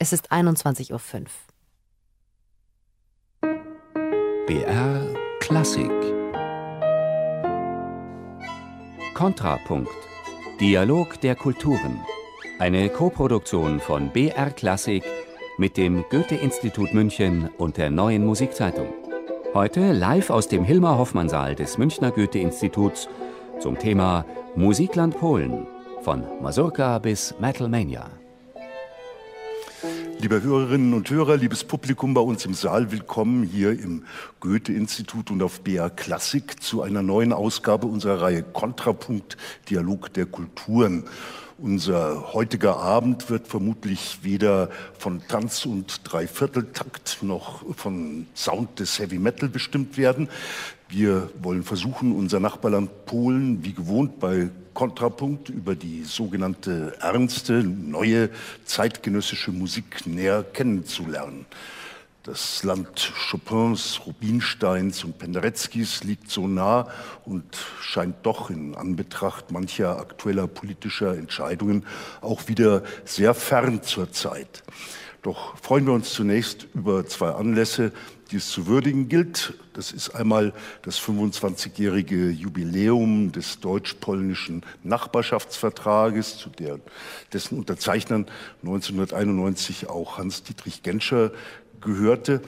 Es ist 21.05 Uhr. BR Klassik Kontrapunkt Dialog der Kulturen Eine Koproduktion von BR Klassik mit dem Goethe-Institut München und der Neuen Musikzeitung. Heute live aus dem Hilmar-Hoffmann-Saal des Münchner Goethe-Instituts zum Thema Musikland Polen von Mazurka bis Metalmania. Liebe Hörerinnen und Hörer, liebes Publikum bei uns im Saal, willkommen hier im Goethe-Institut und auf BR Klassik zu einer neuen Ausgabe unserer Reihe Kontrapunkt Dialog der Kulturen. Unser heutiger Abend wird vermutlich weder von Tanz- und Dreivierteltakt noch von Sound des Heavy Metal bestimmt werden. Wir wollen versuchen, unser Nachbarland Polen wie gewohnt bei Kontrapunkt über die sogenannte ernste, neue zeitgenössische Musik näher kennenzulernen. Das Land Chopins, Rubinsteins und Pendereckis liegt so nah und scheint doch in Anbetracht mancher aktueller politischer Entscheidungen auch wieder sehr fern zur Zeit. Doch freuen wir uns zunächst über zwei Anlässe, die es zu würdigen gilt. Das ist einmal das 25-jährige Jubiläum des deutsch-polnischen Nachbarschaftsvertrages, zu der, dessen Unterzeichnern 1991 auch Hans-Dietrich Genscher gehörte.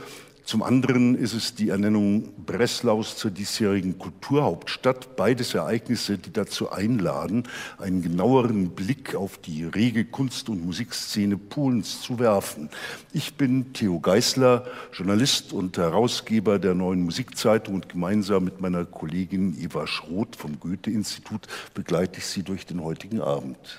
Zum anderen ist es die Ernennung Breslaus zur diesjährigen Kulturhauptstadt. Beides Ereignisse, die dazu einladen, einen genaueren Blick auf die rege Kunst- und Musikszene Polens zu werfen. Ich bin Theo Geisler, Journalist und Herausgeber der neuen Musikzeitung und gemeinsam mit meiner Kollegin Eva Schroth vom Goethe-Institut begleite ich Sie durch den heutigen Abend.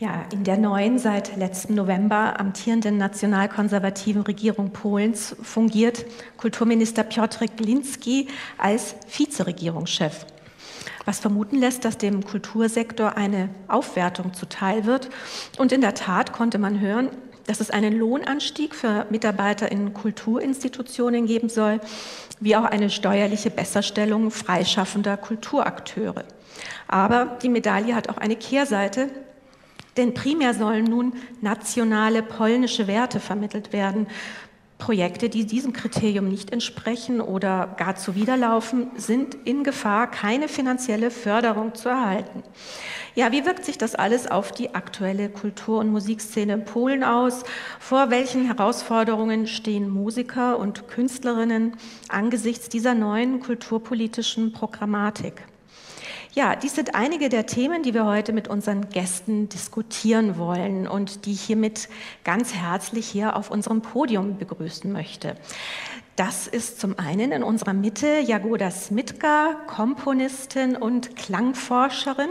Ja, in der neuen, seit letztem November amtierenden nationalkonservativen Regierung Polens fungiert Kulturminister Piotr Glinski als Vizeregierungschef, was vermuten lässt, dass dem Kultursektor eine Aufwertung zuteil wird. Und in der Tat konnte man hören, dass es einen Lohnanstieg für Mitarbeiter in Kulturinstitutionen geben soll, wie auch eine steuerliche Besserstellung freischaffender Kulturakteure. Aber die Medaille hat auch eine Kehrseite, denn primär sollen nun nationale polnische Werte vermittelt werden. Projekte, die diesem Kriterium nicht entsprechen oder gar zuwiderlaufen, sind in Gefahr, keine finanzielle Förderung zu erhalten. Ja, wie wirkt sich das alles auf die aktuelle Kultur- und Musikszene in Polen aus? Vor welchen Herausforderungen stehen Musiker und Künstlerinnen angesichts dieser neuen kulturpolitischen Programmatik? Ja, dies sind einige der Themen, die wir heute mit unseren Gästen diskutieren wollen und die ich hiermit ganz herzlich hier auf unserem Podium begrüßen möchte. Das ist zum einen in unserer Mitte Jagoda Smitka, Komponistin und Klangforscherin.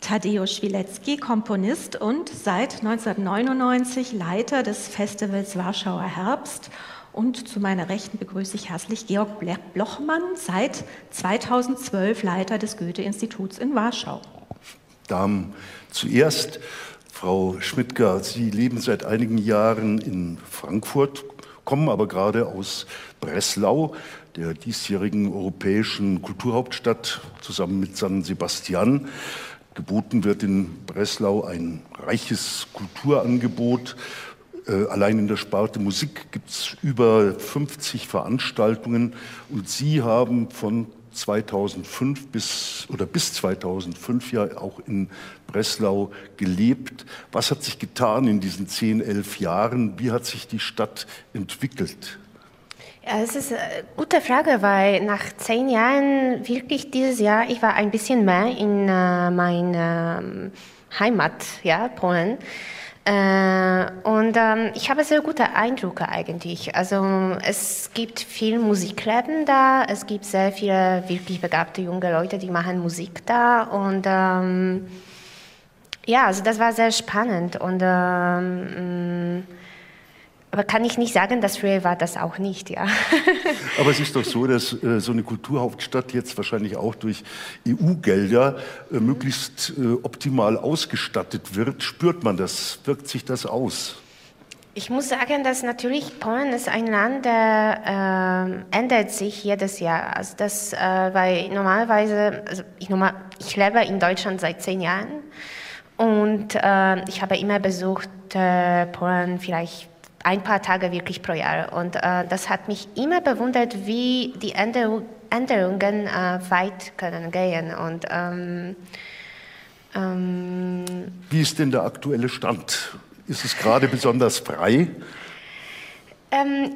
Tadeusz Schwilecki, Komponist und seit 1999 Leiter des Festivals Warschauer Herbst und zu meiner Rechten begrüße ich herzlich Georg Blochmann, seit 2012 Leiter des Goethe-Instituts in Warschau. Damen, zuerst, Frau Schmidtger, Sie leben seit einigen Jahren in Frankfurt, kommen aber gerade aus Breslau, der diesjährigen europäischen Kulturhauptstadt, zusammen mit San Sebastian. Geboten wird in Breslau ein reiches Kulturangebot allein in der Sparte Musik gibt es über 50 Veranstaltungen und Sie haben von 2005 bis oder bis 2005 ja auch in Breslau gelebt. Was hat sich getan in diesen 10, 11 Jahren? Wie hat sich die Stadt entwickelt? Ja, es ist eine gute Frage, weil nach zehn Jahren wirklich dieses Jahr, ich war ein bisschen mehr in äh, meiner ähm, Heimat, ja, Polen. Äh, und ähm, ich habe sehr gute Eindrücke eigentlich. Also es gibt viel Musikleben da, es gibt sehr viele wirklich begabte junge Leute, die machen Musik da. Und ähm, ja, also das war sehr spannend. Und ähm, aber kann ich nicht sagen, dass früher war das auch nicht, ja. Aber es ist doch so, dass äh, so eine Kulturhauptstadt jetzt wahrscheinlich auch durch EU-Gelder äh, möglichst äh, optimal ausgestattet wird. Spürt man das? Wirkt sich das aus? Ich muss sagen, dass natürlich Polen ist ein Land, der äh, ändert sich jedes Jahr. Also das, äh, weil normalerweise, also ich, normal, ich lebe in Deutschland seit zehn Jahren Und äh, ich habe immer besucht äh, Polen vielleicht ein paar Tage wirklich pro Jahr. Und äh, das hat mich immer bewundert, wie die Änderung, Änderungen äh, weit können gehen. Und ähm, ähm, wie ist denn der aktuelle Stand? Ist es gerade besonders frei? Ähm,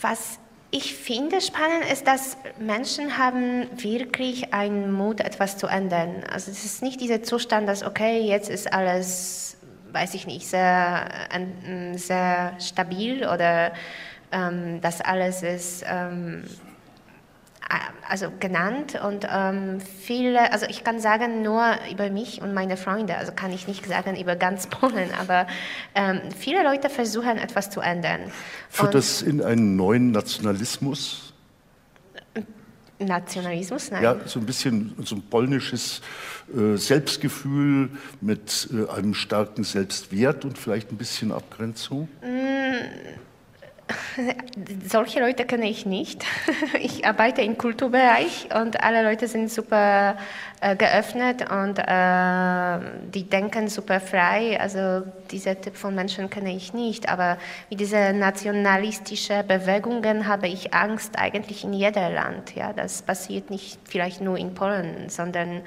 was ich finde spannend ist, dass Menschen haben wirklich einen Mut, etwas zu ändern. Also es ist nicht dieser Zustand, dass okay, jetzt ist alles, weiß ich nicht, sehr, sehr stabil oder ähm, dass alles ist ähm, also genannt und ähm, viele, also ich kann sagen nur über mich und meine Freunde, also kann ich nicht sagen über ganz Polen, aber ähm, viele Leute versuchen etwas zu ändern. Führt das in einen neuen Nationalismus? Nationalismus, nein. Ja, so ein bisschen so ein polnisches äh, Selbstgefühl mit äh, einem starken Selbstwert und vielleicht ein bisschen Abgrenzung? Mm Solche Leute kenne ich nicht. Ich arbeite im Kulturbereich und alle Leute sind super äh, geöffnet und äh, die denken super frei. Also dieser Typ von Menschen kenne ich nicht. Aber mit diesen nationalistischen Bewegungen habe ich Angst eigentlich in jedem Land. Ja, das passiert nicht vielleicht nur in Polen, sondern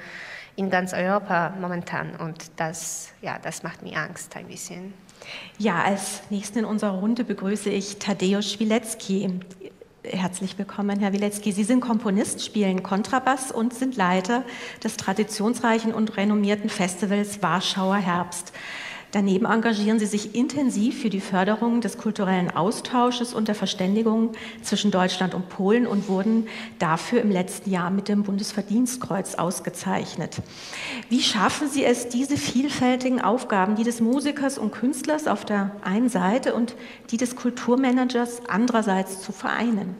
in ganz Europa momentan. Und das, ja, das macht mir Angst ein bisschen. Ja, als nächsten in unserer Runde begrüße ich Tadeusz Wilecki. Herzlich willkommen, Herr Wilecki. Sie sind Komponist, spielen Kontrabass und sind Leiter des traditionsreichen und renommierten Festivals Warschauer Herbst. Daneben engagieren sie sich intensiv für die Förderung des kulturellen Austausches und der Verständigung zwischen Deutschland und Polen und wurden dafür im letzten Jahr mit dem Bundesverdienstkreuz ausgezeichnet. Wie schaffen Sie es, diese vielfältigen Aufgaben, die des Musikers und Künstlers auf der einen Seite und die des Kulturmanagers andererseits zu vereinen?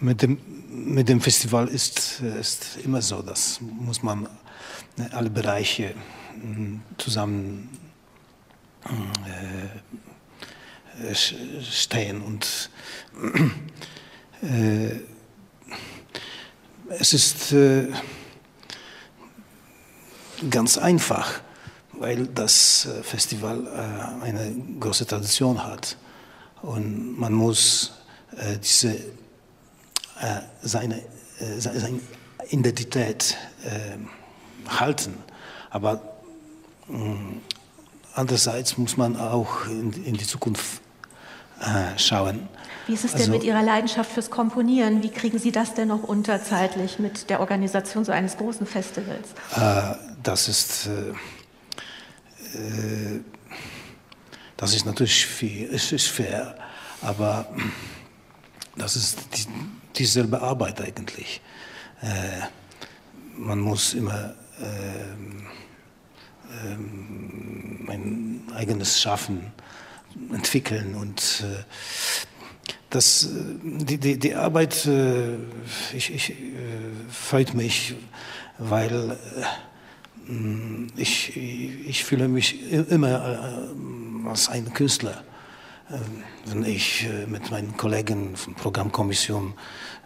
Mit dem mit dem Festival ist, es immer so, das muss man ne, alle Bereiche hm, zusammen äh, stehen und äh, es ist äh, ganz einfach, weil das äh, Festival äh, eine große Tradition hat und man muss äh, diese seine, äh, seine Identität äh, halten. Aber mm, andererseits muss man auch in, in die Zukunft schauen. Wie ist es denn also, mit Ihrer Leidenschaft fürs Komponieren? Wie kriegen Sie das denn noch unter zeitlich mit der Organisation so eines großen Festivals? das ist das ist natürlich fair, aber das ist die, dieselbe Arbeit eigentlich. Äh, man muss immer äh, ein eigenes Schaffen entwickeln und äh, das, die, die, die Arbeit äh, ich, ich, äh, freut mich, weil äh, ich, ich fühle mich immer als ein Künstler ähm, wenn ich äh, mit meinen Kollegen von Programmkommission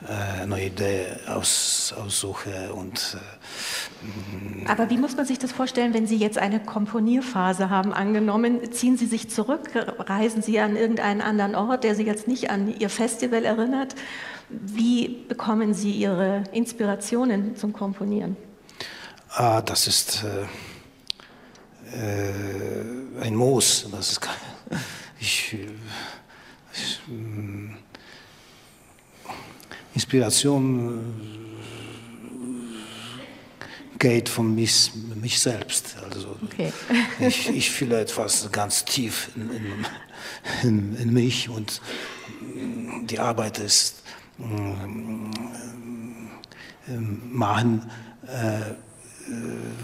äh, neue Ideen aus, aussuche. Und, äh, Aber wie muss man sich das vorstellen, wenn Sie jetzt eine Komponierphase haben angenommen? Ziehen Sie sich zurück? Reisen Sie an irgendeinen anderen Ort, der Sie jetzt nicht an Ihr Festival erinnert? Wie bekommen Sie Ihre Inspirationen zum Komponieren? Ah, das ist äh, ein Moos. Das ist ich, Inspiration äh, geht von mich, mich selbst. Also okay. ich, ich fühle etwas ganz tief in, in, in, mich und die Arbeit ist äh, machen, äh,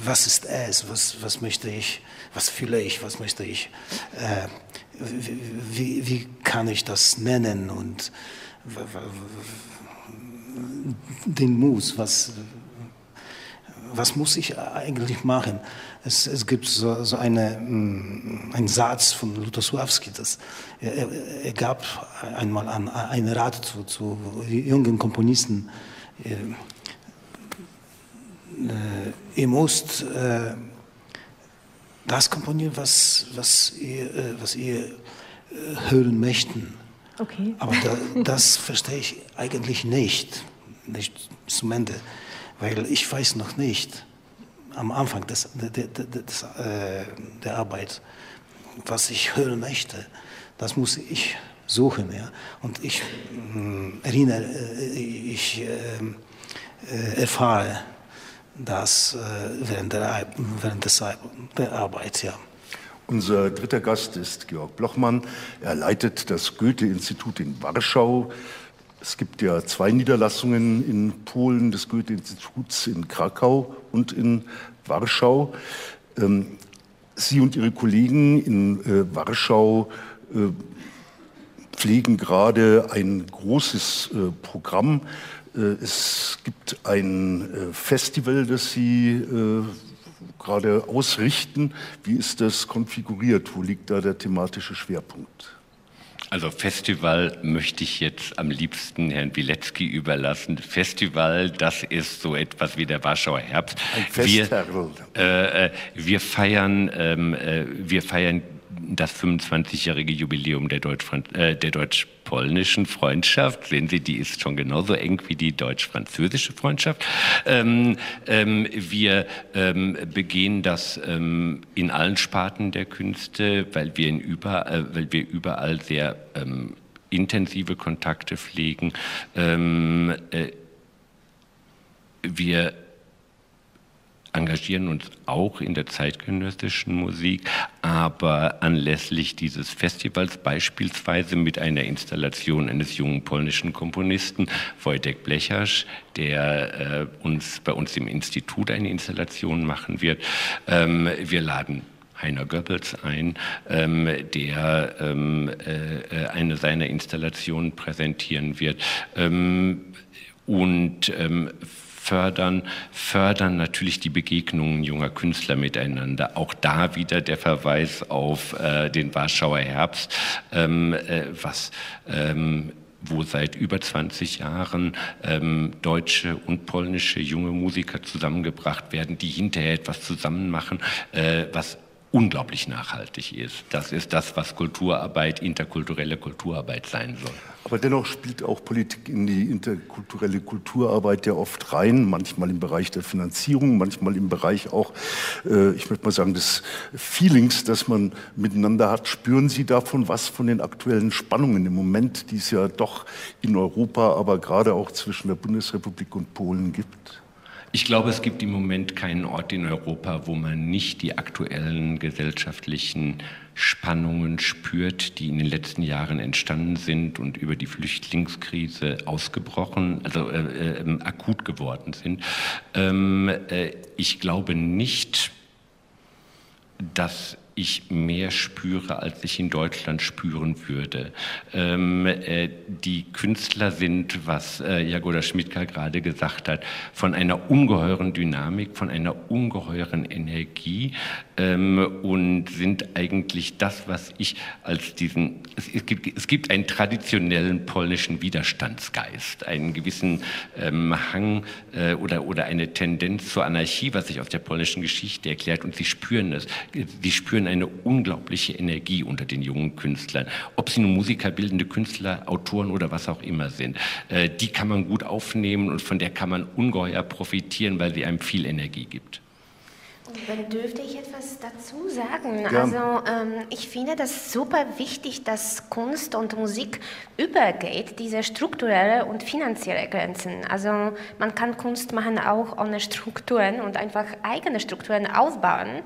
was ist es, was, was möchte ich, was fühle ich, was möchte ich. Äh, wie, wie kann ich das nennen und den Muss, was, was muss ich eigentlich machen? Es, es gibt so, so eine, mm, einen Satz von Lutosławski, das, er, er, gab einmal an, einen Rat zu, zu jungen Komponisten, äh, ihr müsst äh, das komponieren, was, was ihr, äh, was ihr äh, hören möchten. Okay. Aber da, das verstehe ich eigentlich nicht, nicht zum Ende, weil ich weiß noch nicht am Anfang des, des, des, äh, der Arbeit, was ich hören möchte. Das muss ich suchen. Ja? Und ich äh, erinnere, äh, ich äh, erfahre das während der, während der Arbeit. Ja. Unser dritter Gast ist Georg Blochmann. Er leitet das Goethe-Institut in Warschau. Es gibt ja zwei Niederlassungen in Polen des Goethe-Instituts in Krakau und in Warschau. Ähm, Sie und Ihre Kollegen in Warschau pflegen gerade ein großes äh, Programm. Äh, es gibt ein äh, Festival, das Sie äh, gerade ausrichten. Wie ist das konfiguriert? Wo liegt da der thematische Schwerpunkt? Also Festival möchte ich jetzt am liebsten Herrn Wilecki überlassen. Festival, das ist so etwas wie der Warschauer Herbst. Ein Festherr. Wir, äh, wir feiern, ähm, äh, wir feiern das 25-jährige Jubiläum der, Deutsch äh, der deutsch-polnischen Freundschaft. Sehen Sie, die ist schon genauso eng wie die deutsch-französische Freundschaft. Ähm, ähm, wir ähm, begehen das ähm, in allen Sparten der Künste, weil wir, in über, äh, weil wir überall sehr ähm, intensive Kontakte pflegen. Ähm, äh, wir engagieren uns auch in der zeitgenössischen Musik, aber anlässlich dieses Festivals beispielsweise mit einer Installation eines jungen polnischen Komponisten, Wojtek Blechasch, der äh, uns bei uns im Institut eine Installation machen wird. Ähm, wir laden Heiner Goebbels ein, ähm, der ähm, äh, eine seiner Installationen präsentieren wird. Ähm, und ähm, fördern, fördern natürlich die Begegnungen junger Künstler miteinander. Auch da wieder der Verweis auf äh, den Warschauer Herbst, ähm, äh, was ähm, wo seit über 20 Jahren ähm, deutsche und polnische junge Musiker zusammengebracht werden, die hinterher etwas zusammen machen, äh, was unglaublich nachhaltig ist. Das ist das, was Kulturarbeit, interkulturelle Kulturarbeit sein soll. Aber dennoch spielt auch Politik in die interkulturelle Kulturarbeit ja oft rein, manchmal im Bereich der Finanzierung, manchmal im Bereich auch, äh, ich möchte mal sagen, des Feelings, das man miteinander hat. Spüren Sie davon was von den aktuellen Spannungen im Moment, die es ja doch in Europa, aber gerade auch zwischen der Bundesrepublik und Polen gibt? Ich glaube, es gibt im Moment keinen Ort in Europa, wo man nicht die aktuellen gesellschaftlichen Spannungen spürt, die in den letzten Jahren entstanden sind und über die Flüchtlingskrise ausgebrochen, also äh, äh, akut geworden sind. Ähm, äh, ich glaube nicht, dass ich mehr spüre, als ich in Deutschland spüren würde. Ähm, äh, die Künstler sind, was äh, Jagoda Schmidtka gerade gesagt hat, von einer ungeheuren Dynamik, von einer ungeheuren Energie ähm, und sind eigentlich das, was ich als diesen, es, es, gibt, es gibt einen traditionellen polnischen Widerstandsgeist, einen gewissen ähm, Hang äh, oder, oder eine Tendenz zur Anarchie, was sich aus der polnischen Geschichte erklärt und sie spüren es. Sie spüren eine unglaubliche Energie unter den jungen Künstlern. Ob sie nun Musiker, bildende Künstler, Autoren oder was auch immer sind. Äh, die kann man gut aufnehmen und von der kann man ungeheuer profitieren, weil sie einem viel Energie gibt. Dann dürfte ich etwas dazu sagen. Ja. Also ähm, ich finde das super wichtig, dass Kunst und Musik übergeht, diese strukturelle und finanzielle Grenzen. Also man kann Kunst machen auch ohne Strukturen und einfach eigene Strukturen aufbauen.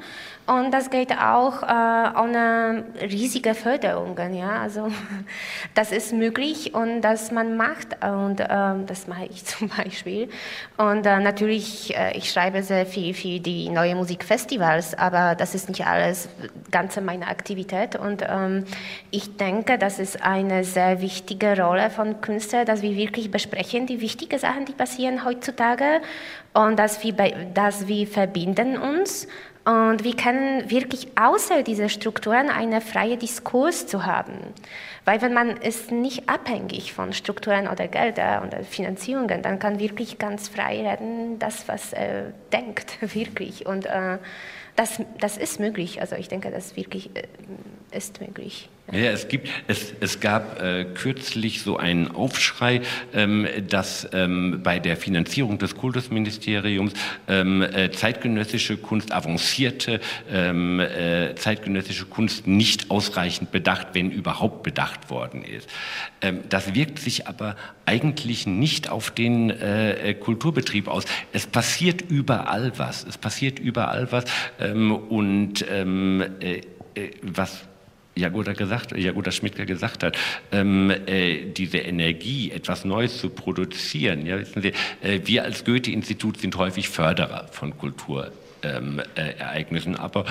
Und das geht auch äh, ohne riesige Förderungen. Ja? Also das ist möglich und das man macht und äh, das mache ich zum Beispiel. Und äh, natürlich, äh, ich schreibe sehr viel für die neue Musikfestivals, aber das ist nicht alles ganze meine Aktivität. Und ähm, ich denke, das ist eine sehr wichtige Rolle von Künstlern, dass wir wirklich besprechen die wichtigen Sachen, die passieren heutzutage und dass wir, dass wir verbinden uns und wir können wirklich außer dieser Strukturen einen freien Diskurs zu haben. Weil wenn man ist nicht abhängig von Strukturen oder Gelder oder Finanzierungen, dann kann wirklich ganz frei reden, das, was er denkt, wirklich. Und äh, das, das ist möglich. Also ich denke, das wirklich äh, ist möglich. Ja, es, gibt, es, es gab äh, kürzlich so einen Aufschrei, ähm, dass ähm, bei der Finanzierung des Kultusministeriums ähm, äh, zeitgenössische Kunst, avancierte ähm, äh, zeitgenössische Kunst nicht ausreichend bedacht, wenn überhaupt bedacht worden ist. Ähm, das wirkt sich aber eigentlich nicht auf den äh, Kulturbetrieb aus. Es passiert überall was. Es passiert überall was. Ähm, und äh, äh, was Jagoda gesagt, Jagoda Schmidtke gesagt hat, ähm, äh, diese Energie, etwas Neues zu produzieren. Ja, wissen Sie, äh, wir als Goethe-Institut sind häufig Förderer von Kultur ähm, äh, Ereignissen. Aber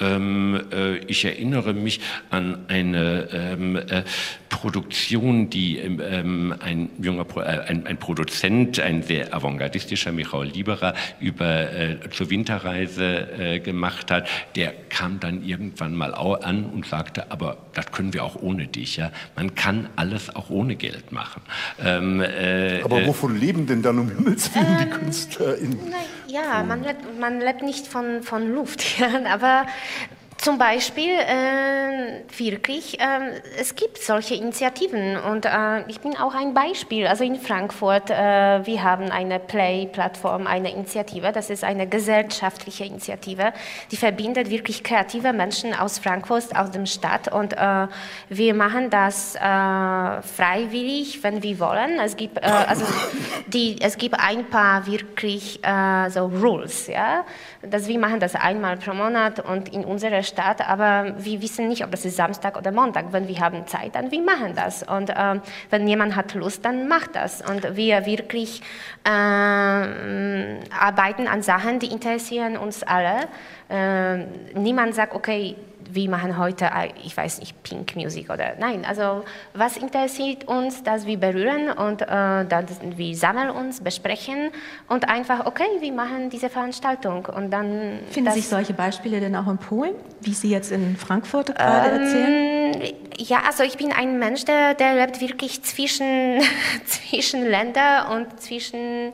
ähm, äh, ich erinnere mich an eine ähm, äh, Produktion, die ähm, ähm, ein junger Pro äh, ein, ein, Produzent, ein sehr avantgardistischer Michael Lieberer, über äh, zur Winterreise äh, gemacht hat. Der kam dann irgendwann mal an und sagte, aber das können wir auch ohne dich. Ja? Man kann alles auch ohne Geld machen. Ähm, aber wovon leben denn dann um Himmels Willen die Künstler? In ja, man lebt, man lebt nicht von, von Luft, ja, aber zum Beispiel äh, wirklich, äh, es gibt solche Initiativen und äh, ich bin auch ein Beispiel. Also in Frankfurt, äh, wir haben eine Play-Plattform, eine Initiative, das ist eine gesellschaftliche Initiative, die verbindet wirklich kreative Menschen aus Frankfurt, aus dem Stadt und äh, wir machen das äh, freiwillig, wenn wir wollen. Es gibt, also die, es gibt ein paar wirklich so Rules, ja, dass wir machen das einmal pro Monat und in unserer Stadt, aber wir wissen nicht, ob das ist Samstag oder Montag. Wenn wir haben Zeit, dann wir machen das. Und äh, wenn jemand hat Lust, dann macht das. Und wir wirklich äh, arbeiten an Sachen, die interessieren uns alle. Äh, niemand sagt, okay, wir machen heute, äh, ich weiß nicht, Pink Music oder nein. Also was interessiert uns, dass wir berühren und äh, dass wir sammeln uns, besprechen und einfach, okay, wir machen diese Veranstaltung und dann. Finden sich solche Beispiele denn auch in Polen, wie Sie jetzt in Frankfurt gerade ähm, erzählen? Ja, also ich bin ein Mensch, der, der lebt wirklich zwischen, zwischen Ländern und zwischen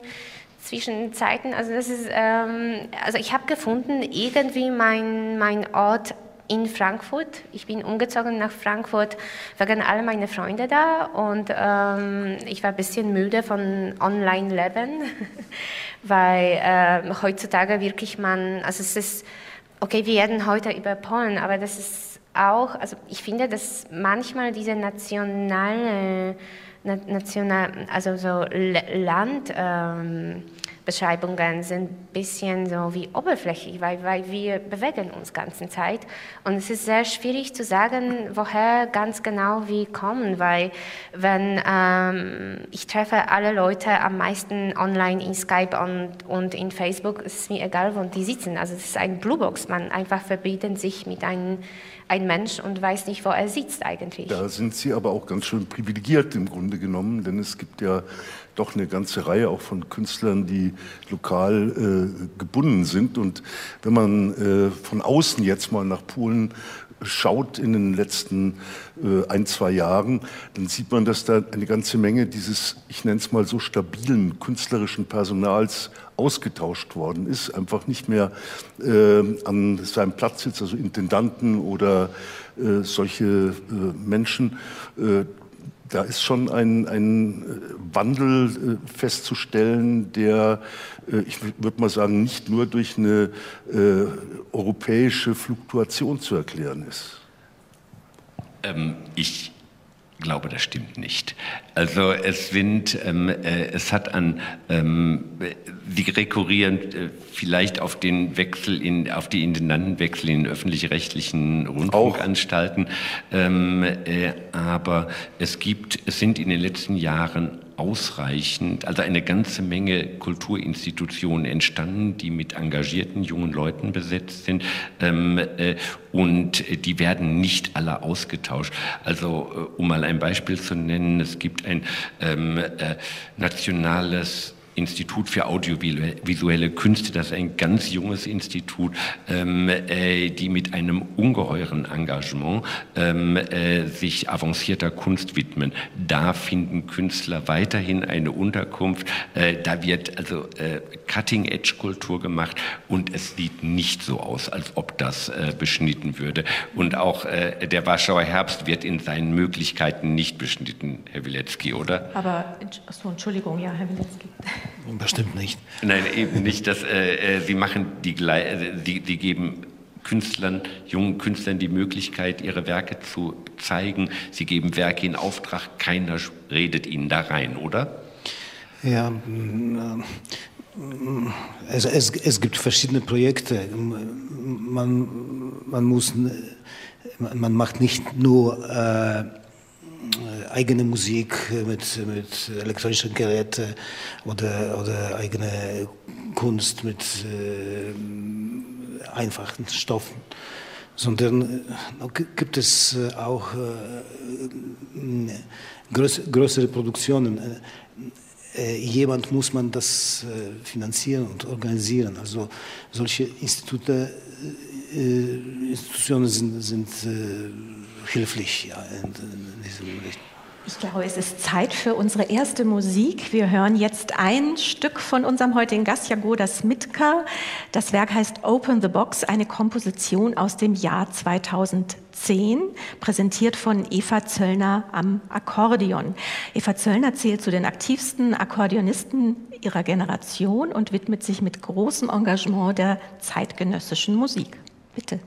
zwischen Zeiten. Also das ist, ähm, also ich habe gefunden, irgendwie mein, mein Ort in Frankfurt. Ich bin umgezogen nach Frankfurt wegen all meine Freunde da und ähm, ich war ein bisschen müde von Online-Leben, weil äh, heutzutage wirklich man, also es ist, okay, wir reden heute über Polen, aber das ist auch, also ich finde, dass manchmal diese nationale, national, also so Land, ähm, Beschreibungen sind ein bisschen so wie oberflächlich, weil, weil wir bewegen uns ganze Zeit. Und es ist sehr schwierig zu sagen, woher ganz genau wir kommen, weil wenn ähm, ich treffe alle Leute am meisten online in Skype und, und in Facebook, ist es mir egal, wo die sitzen. Also es ist ein Bluebox, man einfach verbindet sich mit einem ein Mensch und weiß nicht, wo er sitzt eigentlich. Da sind Sie aber auch ganz schön privilegiert im Grunde genommen, denn es gibt ja doch eine ganze Reihe auch von Künstlern, die lokal äh, gebunden sind. Und wenn man äh, von außen jetzt mal nach Polen schaut in den letzten äh, ein, zwei Jahren, dann sieht man, dass da eine ganze Menge dieses, ich nenne es mal so stabilen künstlerischen Personals ausgetauscht worden ist, einfach nicht mehr äh, an seinem Platz sitzt, also Intendanten oder äh, solche äh, Menschen, äh, da ist schon ein, ein äh, Wandel äh, festzustellen, der, äh, ich würde mal sagen, nicht nur durch eine äh, europäische Fluktuation zu erklären ist. Ähm, ich glaube, das stimmt nicht. Also es sind, ähm, äh, es hat an, ähm, Sie rekurrieren äh, vielleicht auf den Wechsel in, auf die Intendantenwechsel in öffentlich-rechtlichen Rundfunkanstalten, ähm, äh, aber es gibt, es sind in den letzten Jahren ausreichend, also eine ganze Menge Kulturinstitutionen entstanden, die mit engagierten jungen Leuten besetzt sind ähm, äh, und die werden nicht alle ausgetauscht. Also äh, um mal ein Beispiel zu nennen, es gibt ein ähm, äh, nationales Institut für audiovisuelle Künste, das ist ein ganz junges Institut, ähm, äh, die mit einem ungeheuren Engagement ähm, äh, sich avancierter Kunst widmen. Da finden Künstler weiterhin eine Unterkunft. Äh, da wird also äh, Cutting-Edge-Kultur gemacht und es sieht nicht so aus, als ob das äh, beschnitten würde. Und auch äh, der Warschauer Herbst wird in seinen Möglichkeiten nicht beschnitten, Herr Wilecki, oder? Aber, achso, Entschuldigung, ja, Herr Wilecki. Bestimmt nicht. Nein, eben nicht. Das, äh, äh Sie machen die, äh, die, die geben Künstlern, jungen Künstlern die Möglichkeit, ihre Werke zu zeigen. Sie geben Werke in Auftrag. Keiner redet ihnen da rein, oder? Ja, es, es, es gibt verschiedene Projekte. Man, man, muss, man macht nicht nur äh, eigene Musik mit, mit elektronischen Geräten oder, oder eigene Kunst mit äh, einfachen Stoffen, sondern äh, gibt es auch äh, größere Produktionen äh, jemand muss man das äh, finanzieren und organisieren. Also solche Institute, äh, Institutionen sind, sind hilflich ja, in, in diesem Richtung. Ich glaube, es ist Zeit für unsere erste Musik. Wir hören jetzt ein Stück von unserem heutigen Gast, Jagoda Smitka. Das Werk heißt Open the Box, eine Komposition aus dem Jahr 2010, präsentiert von Eva Zöllner am Akkordeon. Eva Zöllner zählt zu den aktivsten Akkordeonisten ihrer Generation und widmet sich mit großem Engagement der zeitgenössischen Musik. Bitte.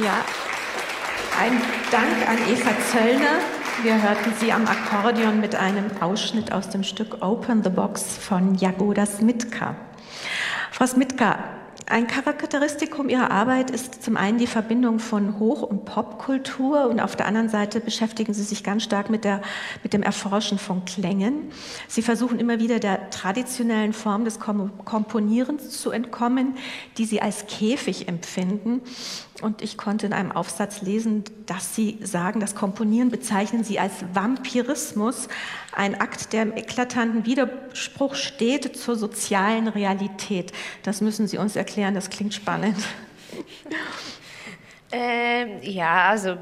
Ja, ein Dank an Eva Zöllner. Wir hörten sie am Akkordeon mit einem Ausschnitt aus dem Stück Open the Box von Jagoda Smitka. Frau Smitka, ein Charakteristikum Ihrer Arbeit ist zum einen die Verbindung von Hoch- und Popkultur und auf der anderen Seite beschäftigen Sie sich ganz stark mit, der, mit dem Erforschen von Klängen. Sie versuchen immer wieder der traditionellen Form des Komponierens zu entkommen, die Sie als Käfig empfinden. Und ich konnte in einem Aufsatz lesen, dass Sie sagen, das Komponieren bezeichnen Sie als Vampirismus, ein Akt, der im eklatanten Widerspruch steht zur sozialen Realität. Das müssen Sie uns erklären, das klingt spannend. Ähm, ja, also äh,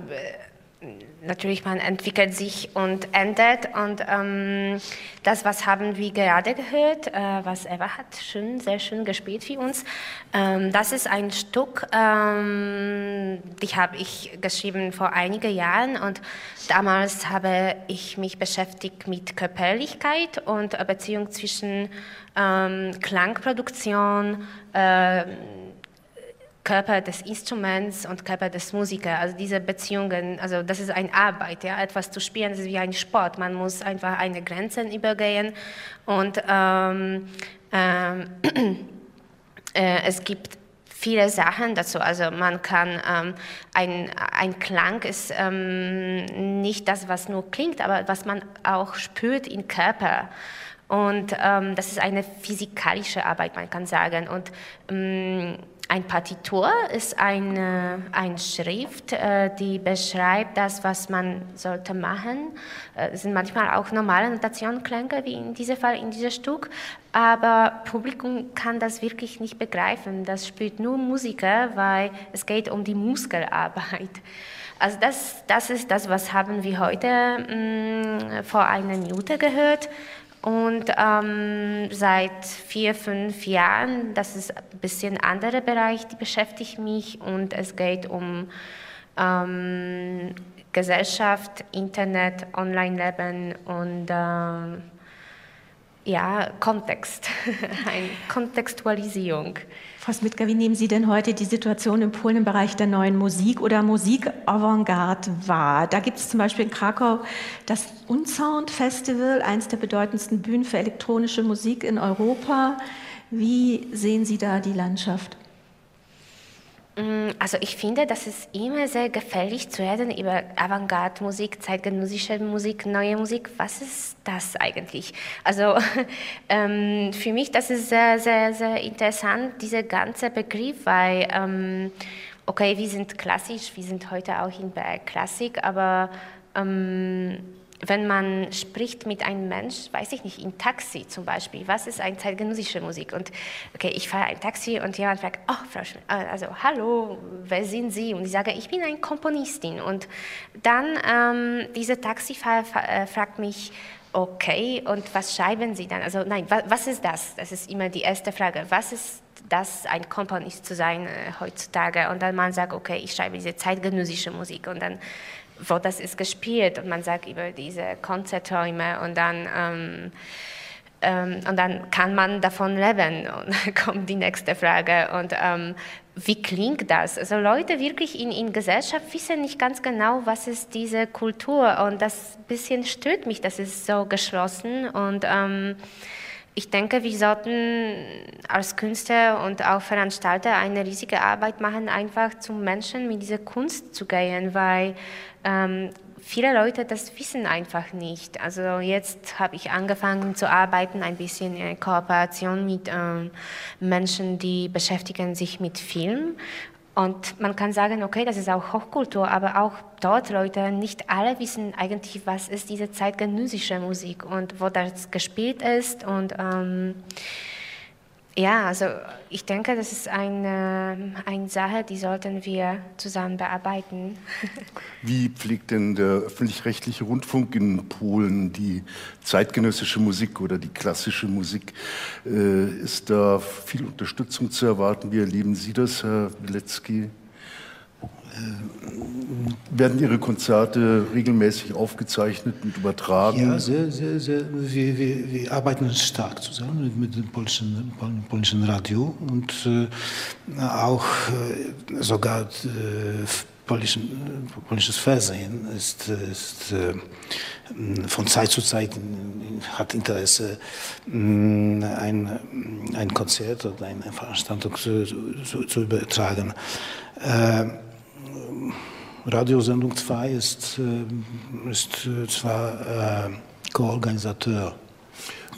natürlich, man entwickelt sich und ändert. Und ähm, das, was haben wir gerade gehört, äh, was Eva hat schön, sehr schön gespielt für uns, ähm, das ist ein Stück, ähm, die habe ich geschrieben vor einigen Jahren. Und damals habe ich mich beschäftigt mit Körperlichkeit und Beziehung zwischen ähm, Klangproduktion, äh, Körper des Instruments und Körper des Musikers. Also diese Beziehungen, also das ist eine Arbeit, ja, etwas zu spielen, das ist wie ein Sport. Man muss einfach eine Grenze übergehen und ähm, ähm, äh, es gibt viele Sachen dazu. Also man kann, ähm, ein, ein Klang ist ähm, nicht das, was nur klingt, aber was man auch spürt im Körper. Und ähm, das ist eine physikalische Arbeit, man kann sagen. Und ähm, ein Partitur ist eine, eine Schrift, äh, die beschreibt das, was man sollte machen. Äh, es sind manchmal auch normale Notationklänge, wie in diesem Fall in diesem Stück, aber Publikum kann das wirklich nicht begreifen. Das spielt nur Musiker, weil es geht um die Muskelarbeit. Also das, das ist das, was haben wir heute mh, mm, vor einer Minute gehört. Und ähm, seit vier, fünf Jahren, das ist ein bisschen anderer Bereich, die beschäftigt mich. Und es geht um ähm, Gesellschaft, Internet, Online-Leben und äh, ja, Kontext, eine Kontextualisierung. Frau Smitka, wie nehmen Sie denn heute die Situation in Polen im Bereich der neuen Musik oder Musik-Avantgarde wahr? Da gibt es zum Beispiel in Krakau das Unsound Festival, eines der bedeutendsten Bühnen für elektronische Musik in Europa. Wie sehen Sie da die Landschaft? Mm, also ich finde, das ist immer sehr gefährlich zu reden über Avantgarde-Musik, zeitgenössische Musik, neue Musik. Was ist das eigentlich? Also ähm, für mich, das ist sehr, sehr, sehr interessant, dieser ganze Begriff, weil, ähm, okay, wir sind klassisch, wir sind heute auch in der Klassik, aber ähm, wenn man spricht mit einem Mensch, weiß ich nicht, im Taxi zum Beispiel, was ist eine zeitgenössische Musik? Und okay, ich fahre ein Taxi und jemand fragt, oh, Frau Schmidt, äh, also hallo, wer sind Sie? Und ich sage, ich bin eine Komponistin. Und dann ähm, dieser Taxifahrer äh, fragt mich, okay, und was schreiben Sie dann? Also nein, was, was ist das? Das ist immer die erste Frage. Was ist das, ein Komponist zu sein äh, heutzutage? Und dann man sagt, okay, ich schreibe diese zeitgenössische Musik. Und dann wo das ist gespielt und man sagt über diese Konzerträume und dann ähm, ähm, und dann kann man davon leben und kommt die nächste Frage und ähm, wie klingt das? Also Leute wirklich in, in Gesellschaft wissen nicht ganz genau, was ist diese Kultur und das bisschen stört mich, das ist so geschlossen und ähm, ich denke, wir sollten als Künstler und auch Veranstalter eine riesige Arbeit machen, einfach zum Menschen mit dieser Kunst zu gehen, weil ähm, viele Leute das wissen einfach nicht. Also jetzt habe ich angefangen zu arbeiten, ein bisschen in Kooperation mit ähm, Menschen, die beschäftigen sich mit Film und man kann sagen, okay, das ist auch Hochkultur, aber auch dort Leute, nicht alle wissen eigentlich, was ist diese zeitgenössische Musik und wo das gespielt ist und ähm, ja, also ich denke, das ist eine, eine Sache, die sollten wir zusammen bearbeiten. Wie pflegt denn der öffentlich-rechtliche Rundfunk in Polen die zeitgenössische Musik oder die klassische Musik? Äh, ist da viel Unterstützung zu erwarten? Wie erleben Sie das, Herr Wilecki? Werden Ihre Konzerte regelmäßig aufgezeichnet und übertragen? Ja, sehr, sehr, sehr. Wir, wir, wir arbeiten stark zusammen mit, dem polnischen, polnischen Radio und äh, auch äh, sogar äh, polnischen, polnisches Fernsehen ist, ist äh, von Zeit zu Zeit hat Interesse, ein, ein Konzert oder eine Veranstaltung zu, zu, zu übertragen. Radiosendung 2 ist, äh, ist äh, zwar äh, Co-Organisateur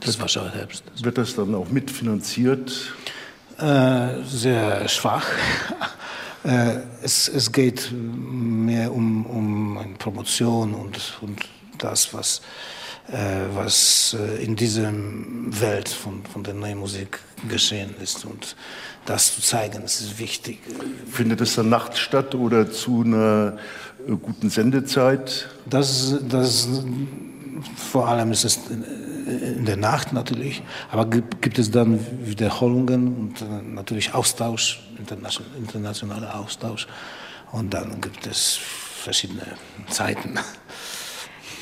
des Warschauer Herbst. Wird das dann auch mitfinanziert? Äh, sehr schwach. Äh, es, es geht mehr um, um Promotion und, und das, was, was in dieser Welt von, von der neuen Musik geschehen ist. Und das zu zeigen. Das ist wichtig. Findet es dann nachts statt oder zu einer äh, guten Sendezeit? Das, das, vor allem ist es in der Nacht natürlich, aber gibt es dann Wiederholungen und äh, natürlich Austausch, internationaler Austausch und dann gibt es verschiedene Zeiten.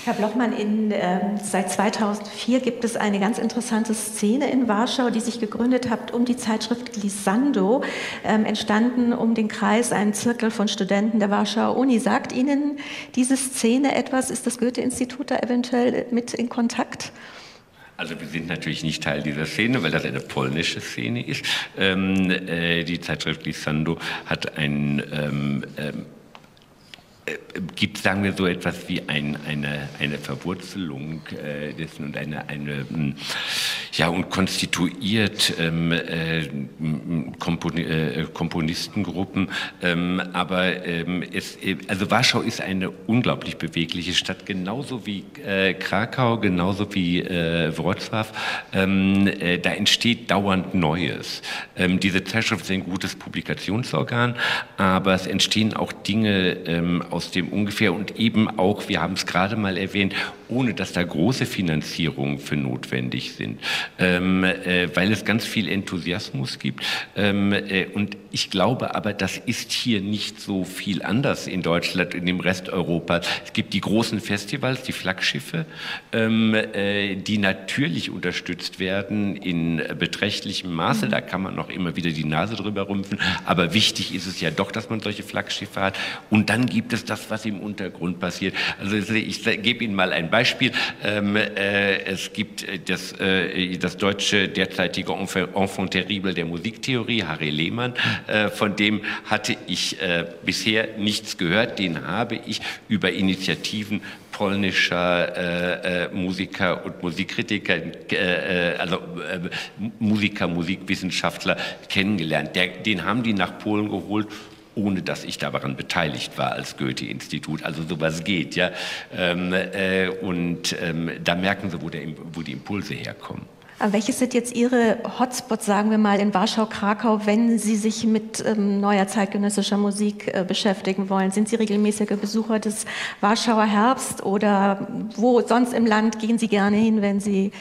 Herr Blochmann, in, äh, seit 2004 gibt es eine ganz interessante Szene in Warschau, die sich gegründet hat um die Zeitschrift Glissando, ähm, entstanden um den Kreis, ein Zirkel von Studenten der Warschauer Uni. Sagt Ihnen diese Szene etwas? Ist das Goethe-Institut da eventuell mit in Kontakt? Also wir sind natürlich nicht Teil dieser Szene, weil das eine polnische Szene ist. Ähm, äh, die Zeitschrift Glissando hat ein ähm, ähm äh, gibt, sagen wir so etwas wie ein, eine, eine Verwurzelung äh, dessen und eine, eine hm, ja und konstituiert ähm, äh, Komponi äh, Komponistengruppen, ähm, aber ähm, es, äh, also Warschau ist eine unglaublich bewegliche Stadt, genauso wie äh, Krakau, genauso wie Wrocław. Ähm, da entsteht dauernd Neues. Ähm, diese Zeitschrift ist ein gutes Publikationsorgan, aber es entstehen auch Dinge ähm, aus aus dem ungefähr und eben auch, wir haben es gerade mal erwähnt, ohne dass da große Finanzierungen für notwendig sind, ähm, äh, weil es ganz viel Enthusiasmus gibt. Ähm, äh, und ich glaube aber, das ist hier nicht so viel anders in Deutschland, in dem Rest Europas. Es gibt die großen Festivals, die Flaggschiffe, ähm, äh, die natürlich unterstützt werden in beträchtlichem Maße. Da kann man noch immer wieder die Nase drüber rümpfen. Aber wichtig ist es ja doch, dass man solche Flaggschiffe hat. Und dann gibt es das, was im Untergrund passiert. Also ich gebe Ihnen mal ein Beispiel. Ähm, äh, es gibt äh, das, äh, das deutsche derzeitige Enfant terrible der Musiktheorie, Harry Lehmann. von dem hatte ich bisher nichts gehört. Den habe ich über Initiativen polnischer äh, äh, Musiker und Musikkritiker, äh, also Musiker, Musikwissenschaftler kennengelernt. Der, den haben die nach Polen geholt ohne dass ich daran beteiligt war als Goethe-Institut. Also sowas geht, ja. Ähm, äh, und ähm, da merken Sie, wo, der, wo die Impulse herkommen. Aber welche sind jetzt Ihre Hotspots, sagen wir mal, in Warschau, Krakau, wenn Sie sich mit ähm, neuer zeitgenössischer Musik äh, beschäftigen wollen? Sind Sie regelmäßige Besucher des Warschauer Herbst oder wo sonst im Land gehen Sie gerne hin, wenn Sie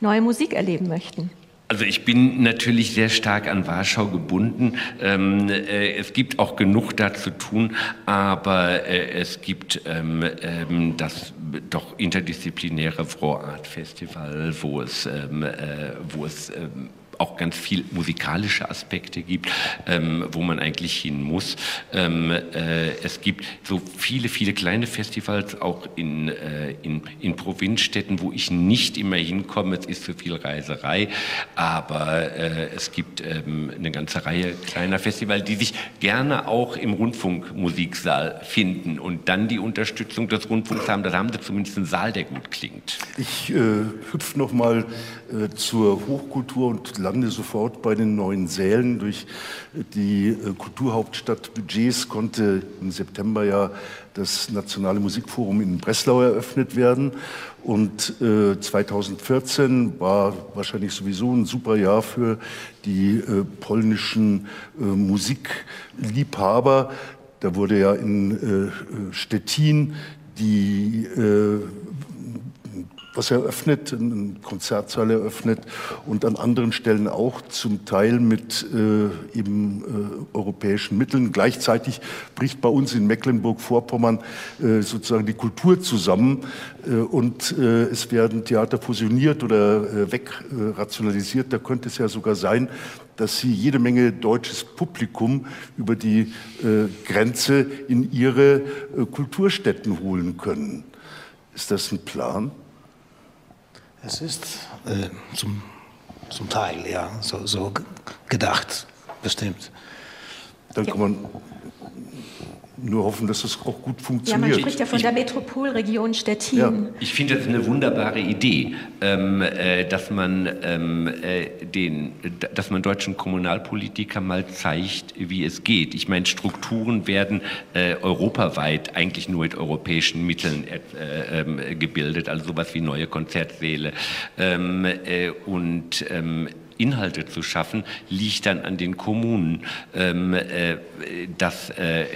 neue Musik erleben möchten? Also ich bin natürlich sehr stark an Warschau gebunden. Ähm, äh, es gibt auch genug da zu tun, aber äh, es gibt ähm, ähm, das doch interdisziplinäre Froh Art Festival, wo es, ähm, äh, wo es ähm, auch ganz viel musikalische Aspekte gibt, ähm, wo man eigentlich hin muss. Ähm, äh, es gibt so viele, viele kleine Festivals auch in, äh, in, in Provinzstädten, wo ich nicht immer hinkomme. Es ist zu viel Reiserei, aber äh, es gibt ähm, eine ganze Reihe kleiner Festivals, die sich gerne auch im Rundfunkmusiksaal finden und dann die Unterstützung des Rundfunks haben. Da haben sie zumindest einen Saal, der gut klingt. Ich äh, hüpfe noch mal äh, zur Hochkultur und lande sofort bei den neuen Sälen. Durch die äh, Kulturhauptstadt Budgets konnte im September ja das Nationale Musikforum in Breslau eröffnet werden. Und äh, 2014 war wahrscheinlich sowieso ein super Jahr für die äh, polnischen äh, Musikliebhaber. Da wurde ja in äh, Stettin die was eröffnet, einen Konzertsaal eröffnet und an anderen Stellen auch zum Teil mit äh, eben äh, europäischen Mitteln. Gleichzeitig bricht bei uns in Mecklenburg-Vorpommern äh, sozusagen die Kultur zusammen äh, und äh, es werden Theater fusioniert oder äh, wegrationalisiert. Da könnte es ja sogar sein, dass sie jede Menge deutsches Publikum über die Grenze in ihre Kulturstätten holen können. Ist das ein Plan? Es ist äh, zum, zum Teil, ja, so, so gedacht, bestimmt. Dann kann man nur hoffen, dass es auch gut funktioniert. Ja, man spricht ja von der Metropolregion Stettin. Ja. Ich finde das eine wunderbare Idee, ähm, äh, dass, man, ähm, äh, den, dass man deutschen Kommunalpolitikern mal zeigt, wie es geht. Ich meine, Strukturen werden äh, europaweit eigentlich nur mit europäischen Mitteln äh, ähm, gebildet, also sowas wie neue Konzertsäle. Ähm, äh, und ähm, Inhalte zu schaffen, liegt dann an den Kommunen. Ähm, äh, dass äh,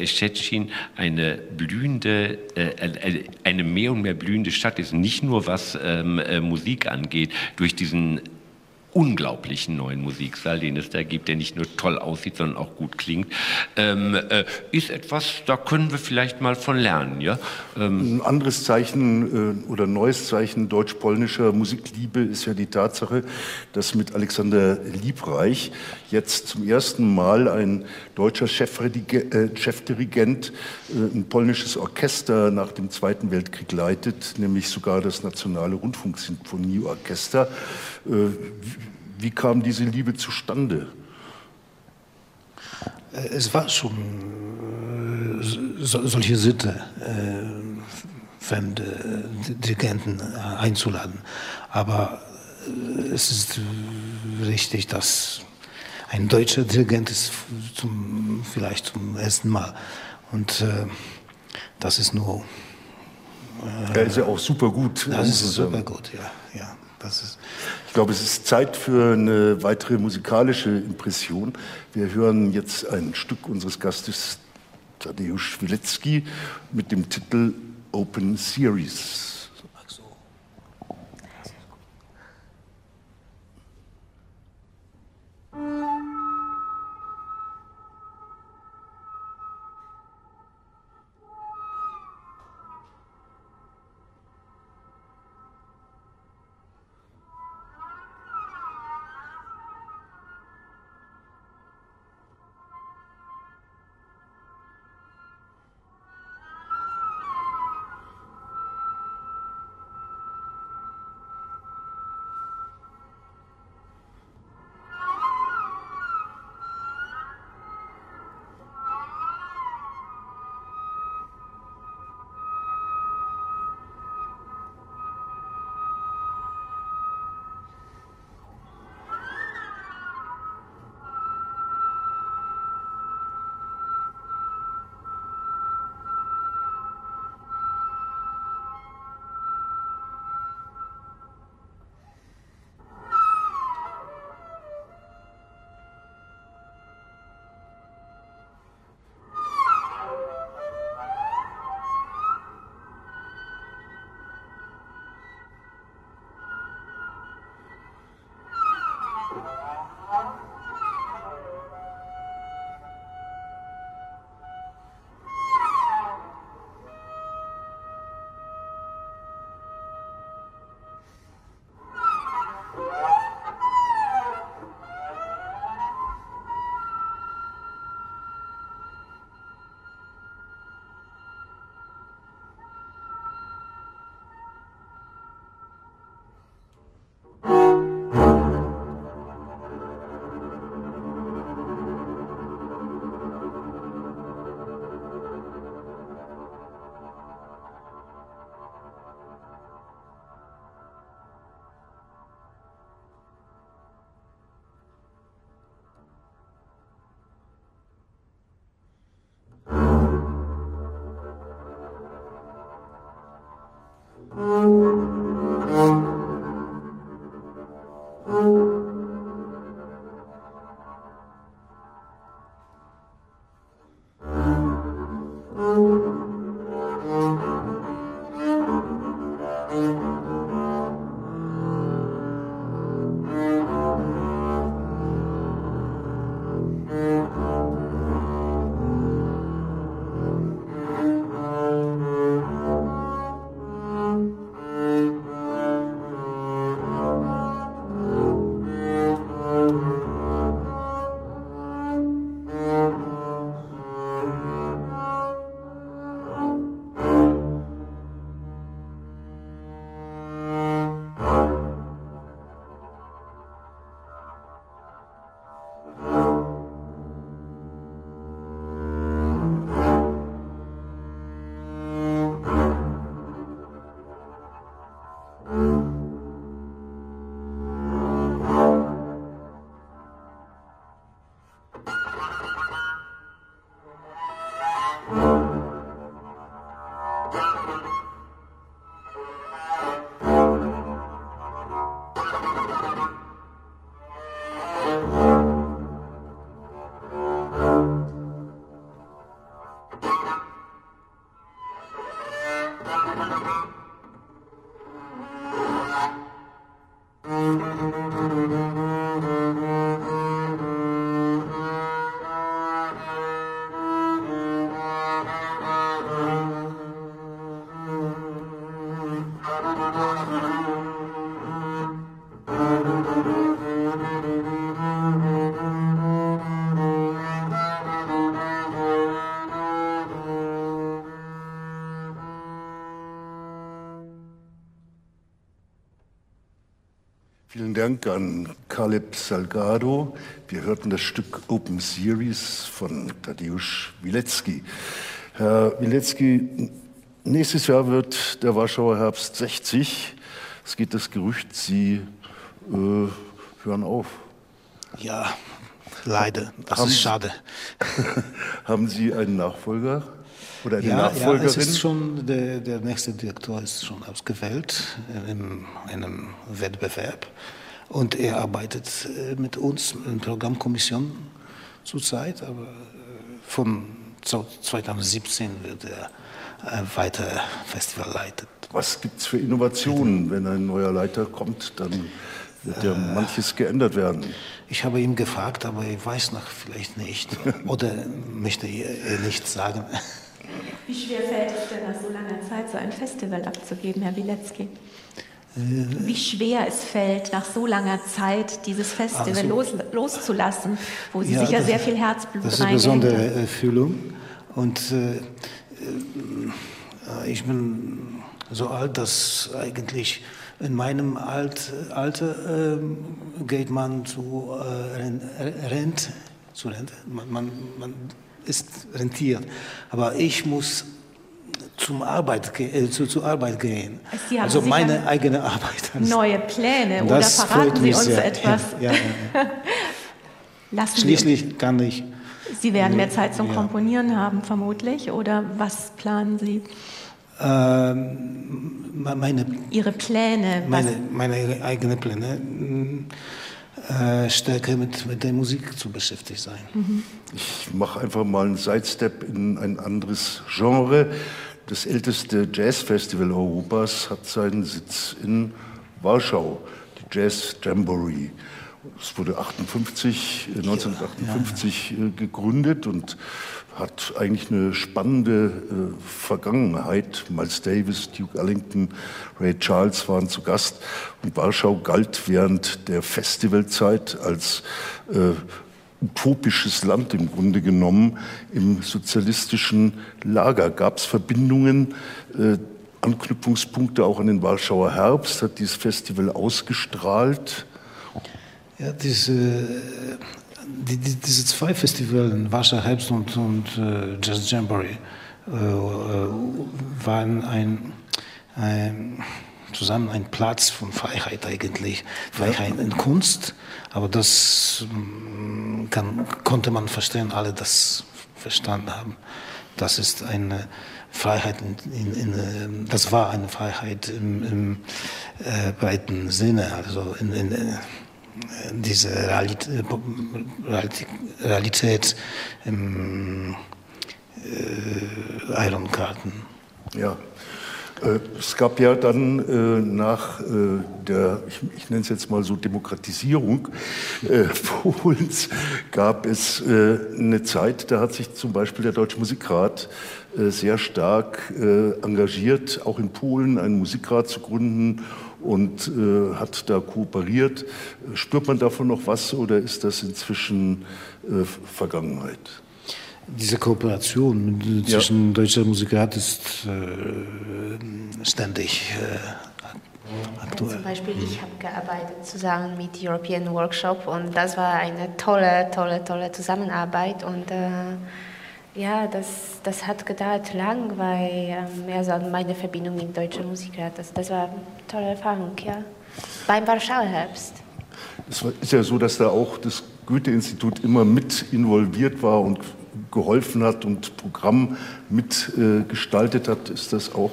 eine blühende, äh, äh, eine mehr und mehr blühende Stadt ist, nicht nur was ähm, äh, Musik angeht, durch diesen unglaublichen neuen Musiksaal, den es da gibt, der nicht nur toll aussieht, sondern auch gut klingt, ähm, äh, ist etwas, da können wir vielleicht mal von lernen. Ja? Ähm Ein anderes Zeichen äh, oder neues Zeichen deutsch-polnischer Musikliebe ist ja die Tatsache, dass mit Alexander Liebreich jetzt zum ersten Mal ein deutscher Chefdirigent, äh, Chefdirigent äh, ein polnisches Orchester nach dem Zweiten Weltkrieg leitet, nämlich sogar das Nationale Rundfunksinfonieorchester. Äh, wie kam diese Liebe zustande? Äh, es war schon äh, solche Sitte, fremde Dirigenten einzuladen. Aber es ist richtig, dass ein deutscher Dirigent ist zum, vielleicht zum ersten Mal. Und äh, das ist nur. Äh, er ist ja auch super gut. Das ist super gut, ja. ja. Das ist glaube, es ist Zeit für eine weitere musikalische Impression. Wir hören jetzt ein Stück unseres Gastes Tadeusz Wilecki mit dem Titel Open Series. Dank an Caleb Salgado. Wir hörten das Stück Open Series von Tadeusz Wilecki. Herr Wilecki, nächstes Jahr wird der Warschauer Herbst 60. Es geht das Gerücht, Sie äh, hören auf. Ja, leider. Das haben, ist schade. haben Sie einen Nachfolger? Oder die ja, Nachfolgerin? Ja, es ist schon, der, der nächste Direktor ist schon ausgewählt in einem Wettbewerb. Und er arbeitet äh, mit uns in der Programmkommission zurzeit, aber äh, von 2017 wird er äh, weiter Festival leiten. Was gibt es für Innovationen, wenn ein neuer Leiter kommt? Dann wird ja manches geändert werden. Ich habe ihn gefragt, aber er weiß noch vielleicht nicht. Oder möchte er nicht sagen. Wie schwer fällt es denn nach so langer Zeit, so ein Festival abzugeben, Herr Wilecki? Wie schwer es fällt, nach so langer Zeit dieses Festival also, los, loszulassen, wo Sie ja, sicher sehr viel Herzblut Das ist eine besondere äh, Fühlung. Und äh, äh, ich bin so alt, dass eigentlich in meinem alt, Alter äh, geht man zu äh, Rente, zu Rente. Man, man, man ist rentiert. Aber ich muss zum Arbeit, äh, zu, zur Arbeit gehen. also meine eigene Arbeit. Neue Pläne oder verraten Sie uns sehr. etwas? Ja, ja, ja. Schließlich kann ich. Sie werden mehr Zeit zum Komponieren haben, vermutlich, oder was planen Sie? Ähm, meine, Ihre Pläne? Meine, meine eigenen Pläne. Äh, stärker mit, mit der Musik zu beschäftigt sein. Mhm. Ich mache einfach mal einen Sidestep in ein anderes Genre. Das älteste Jazzfestival Europas hat seinen Sitz in Warschau, die Jazz Jamboree. Es wurde 58, 1958 ja, ja. Äh, gegründet und hat eigentlich eine spannende äh, Vergangenheit. Miles Davis, Duke Ellington, Ray Charles waren zu Gast und Warschau galt während der Festivalzeit als äh, utopisches Land im Grunde genommen im sozialistischen Lager. Gab es Verbindungen, äh, Anknüpfungspunkte auch an den Warschauer Herbst? Hat dieses Festival ausgestrahlt? Ja, diese, die, die, diese zwei Festivals, Warschauer Herbst und, und äh, Jazz Jamboree, äh, äh waren ein, ein zusammen ein Platz von Freiheit eigentlich. Freiheit in Kunst, aber das mm, kann, konnte man verstehen, alle das verstanden haben. Das ist eine Freiheit, in, in, in, ähm, das war eine Freiheit im, im äh, breiten Sinne, also in, in äh, diese Realität, Realität im äh, Ironkarten. Ja, äh, es gab ja dann äh, nach äh, der, ich, ich nenne es jetzt mal so Demokratisierung äh, Polens, gab es äh, eine Zeit, da hat sich zum Beispiel der Deutsche Musikrat äh, sehr stark engagiert, auch in Polen einen Musikrat zu gründen und hat da kooperiert. Spürt man davon noch was oder ist das inzwischen Vergangenheit? Diese Kooperation zwischen ja. deutscher Musikrat ist äh, ständig äh, aktuell. Zum Beispiel, ich habe gearbeitet zusammen mit European Workshop und das war eine tolle, tolle, tolle Zusammenarbeit und äh, ja, das, das hat gedauert lang, weil ähm, also meine Verbindung mit deutscher Musikrat, das, das war eine tolle Erfahrung, ja. Beim Warschauer Herbst. Es ist ja so, dass da auch das Goethe-Institut immer mit involviert war und geholfen hat und Programm mitgestaltet hat, ist das auch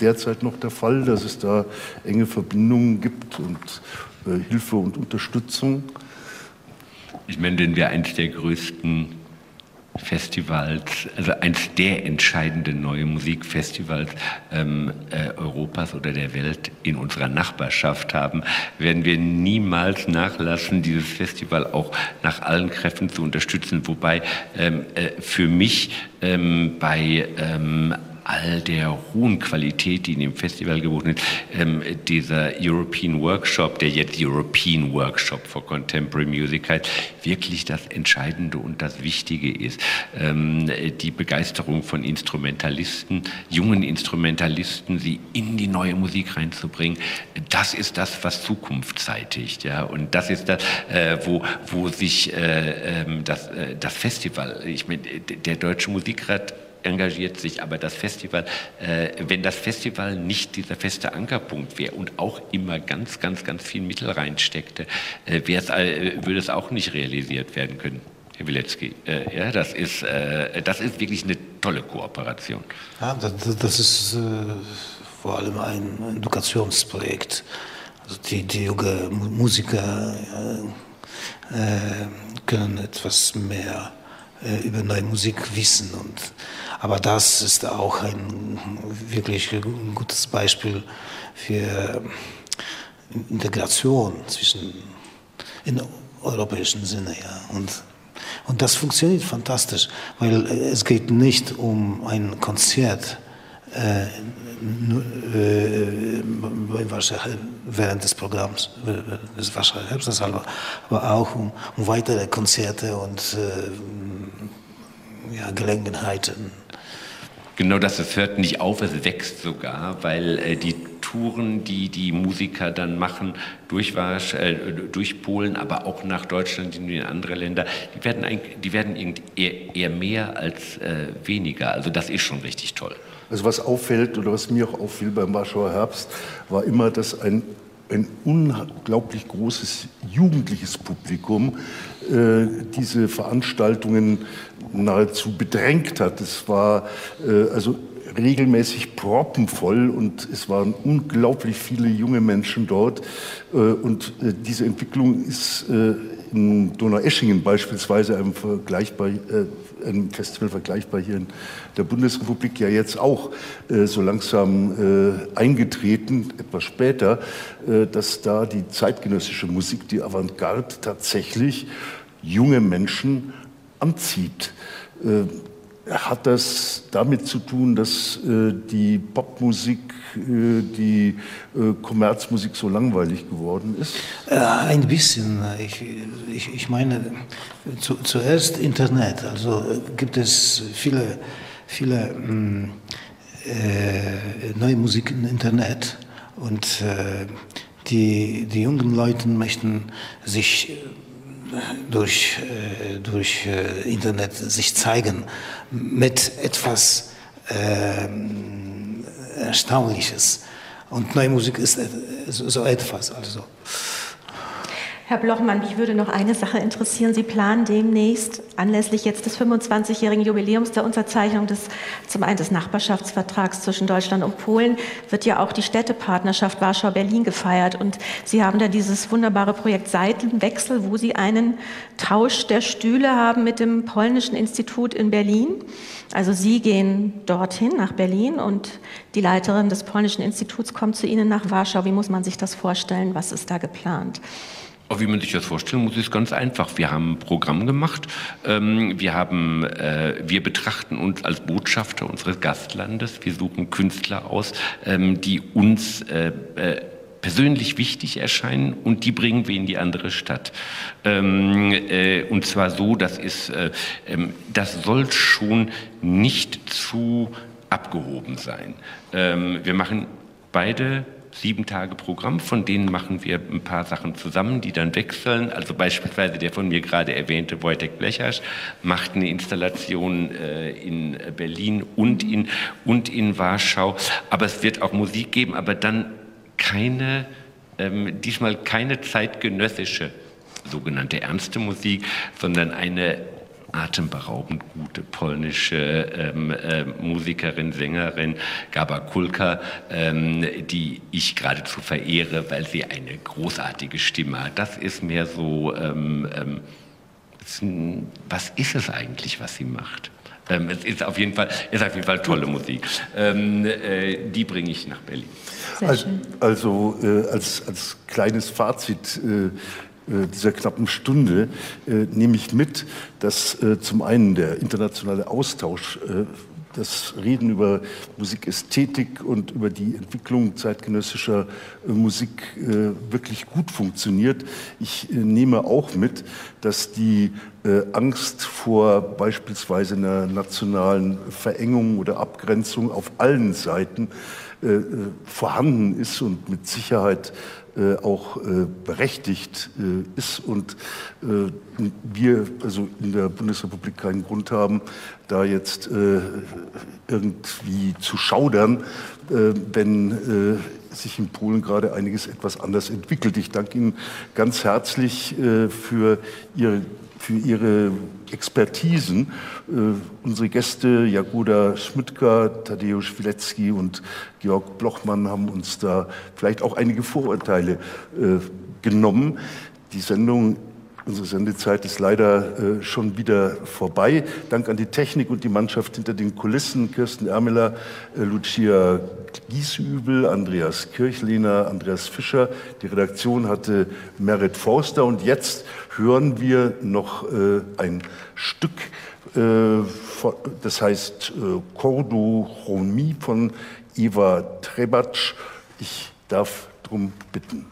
derzeit noch der Fall, dass es da enge Verbindungen gibt und äh, Hilfe und Unterstützung? Ich meine, wenn wir eines der größten Festivals, also eins der entscheidenden neue Musikfestivals ähm, äh, Europas oder der Welt in unserer Nachbarschaft haben, werden wir niemals nachlassen, dieses Festival auch nach allen Kräften zu unterstützen. Wobei ähm, äh, für mich ähm, bei ähm, all der hohen Qualität, die in dem Festival geboten ist, ähm, dieser European Workshop, der jetzt European Workshop for Contemporary Music heißt, wirklich das Entscheidende und das Wichtige ist. Ähm, die Begeisterung von Instrumentalisten, jungen Instrumentalisten, sie in die neue Musik reinzubringen, das ist das, was Zukunft zeitigt. Ja? Und das ist das, äh, wo, wo sich äh, ähm, das, äh, das Festival, ich meine, der Deutsche Musikrat engagiert sich, aber das Festival, äh, wenn das Festival nicht dieser feste Ankerpunkt wäre und auch immer ganz, ganz, ganz viel Mittel reinsteckte, äh, äh, würde es auch nicht realisiert werden können. Herr Wilecki, äh, ja, das ist, äh, das ist wirklich eine tolle Kooperation. Ja, das, das ist äh, vor allem ein Edukationsprojekt. Also die, die Musiker können etwas mehr über neue Musik wissen und aber das ist auch ein wirklich gutes Beispiel für Integration zwischen in europäischen Sinne. Ja. Und, und das funktioniert fantastisch, weil es geht nicht um ein Konzert äh, äh, während des Programms, des Warschauer Herbstes, aber, auch um, um weitere Konzerte und äh, ja, Gelegenheiten Genau das, es hört nicht auf, es wächst sogar, weil äh, die Touren, die die Musiker dann machen, durch, äh, durch Polen, aber auch nach Deutschland und in andere Länder, die werden, die werden eher, eher mehr als äh, weniger. Also das ist schon richtig toll. Also was auffällt oder was mir auch auffiel beim Warschauer Herbst, war immer, dass ein ein unglaublich großes jugendliches Publikum äh, diese Veranstaltungen nahezu bedrängt hat. Es war äh, also regelmäßig proppenvoll und es waren unglaublich viele junge Menschen dort. Äh, und äh, diese Entwicklung ist äh, in Donaueschingen beispielsweise einem, vergleichbar, äh, einem Festival vergleichbar hier in der Bundesrepublik ja jetzt auch äh, so langsam eingetreten, etwas später, dass da die zeitgenössische Musik, die Avantgarde tatsächlich junge Menschen anzieht. Äh, hat das damit zu tun, dass äh, die Popmusik, äh, die äh, Kommerzmusik so langweilig geworden ist? Äh, ein bisschen. Ich, ich, ich meine, zu, zuerst Internet. Also äh, gibt es viele, viele mm, äh, neue Musik im Internet und die, die jungen Leute möchten sich durch, äh, durch äh, Internet sich zeigen mit etwas äh, Erstaunliches. Und neue Musik ist so etwas. Also. Herr Blochmann, mich würde noch eine Sache interessieren. Sie planen demnächst anlässlich jetzt des 25-jährigen Jubiläums der Unterzeichnung des zum einen des Nachbarschaftsvertrags zwischen Deutschland und Polen wird ja auch die Städtepartnerschaft Warschau-Berlin gefeiert und Sie haben da dieses wunderbare Projekt Seitenwechsel, wo Sie einen Tausch der Stühle haben mit dem polnischen Institut in Berlin. Also Sie gehen dorthin nach Berlin und die Leiterin des polnischen Instituts kommt zu Ihnen nach Warschau. Wie muss man sich das vorstellen? Was ist da geplant? Wie man sich das vorstellen muss, ist ganz einfach. Wir haben ein Programm gemacht. Ähm, wir, haben, äh, wir betrachten uns als Botschafter unseres Gastlandes. Wir suchen Künstler aus, ähm, die uns äh, äh, persönlich wichtig erscheinen und die bringen wir in die andere Stadt. Ähm, und zwar so, das ist, das soll schon nicht zu abgehoben sein. wir machen beide sieben Tage Programm, von denen machen wir ein paar Sachen zusammen, die dann wechseln. Also beispielsweise der von mir gerade erwähnte Wojtek Blechers macht eine Installation äh, in Berlin und in, und in Warschau. Aber es wird auch Musik geben, aber dann keine, ähm, diesmal keine zeitgenössische sogenannte ernste Musik, sondern eine atemberaubend gute polnische ähm, äh, Musikerin, Sängerin Gaba Kulka, ähm, die ich geradezu verehre, weil sie eine großartige Stimme hat. Das ist mehr so ähm, ähm was ist es eigentlich, was sie macht? Ähm, es ist auf jeden Fall, ist auf jeden Fall tolle Musik. Ähm, äh, die bringe ich nach Berlin. Also, also äh, als, als kleines Fazit äh, äh, dieser knappen Stunde äh, nehme ich mit, dass äh, zum einen der internationale Austausch das Reden über Musikästhetik und über die Entwicklung zeitgenössischer äh, Musik äh, wirklich gut funktioniert. Ich äh, nehme auch mit, dass die Angst vor beispielsweise einer nationalen Verengung oder Abgrenzung auf allen Seiten vorhanden ist und mit Sicherheit äh, auch äh, berechtigt äh, ist und wir also in der Bundesrepublik keinen Grund haben, da jetzt irgendwie zu schaudern, wenn sich in Polen gerade einiges etwas anders entwickelt. Ich danke Ihnen ganz herzlich für Ihre für ihre Expertisen. Äh, unsere Gäste Jagoda Schmidtka, Tadeusz Wilecki und Georg Blochmann haben uns da vielleicht auch einige Vorurteile äh, genommen. Die Sendung Unsere Sendezeit ist leider äh, schon wieder vorbei. Dank an die Technik und die Mannschaft hinter den Kulissen, Kirsten Ermeler, äh, Lucia Giesübel, Andreas Kirchlehner, Andreas Fischer. Die Redaktion hatte Merit Forster und jetzt hören wir noch äh, ein Stück, äh, von, das heißt äh, Cordochronie von Eva Trebatsch. Ich darf darum bitten.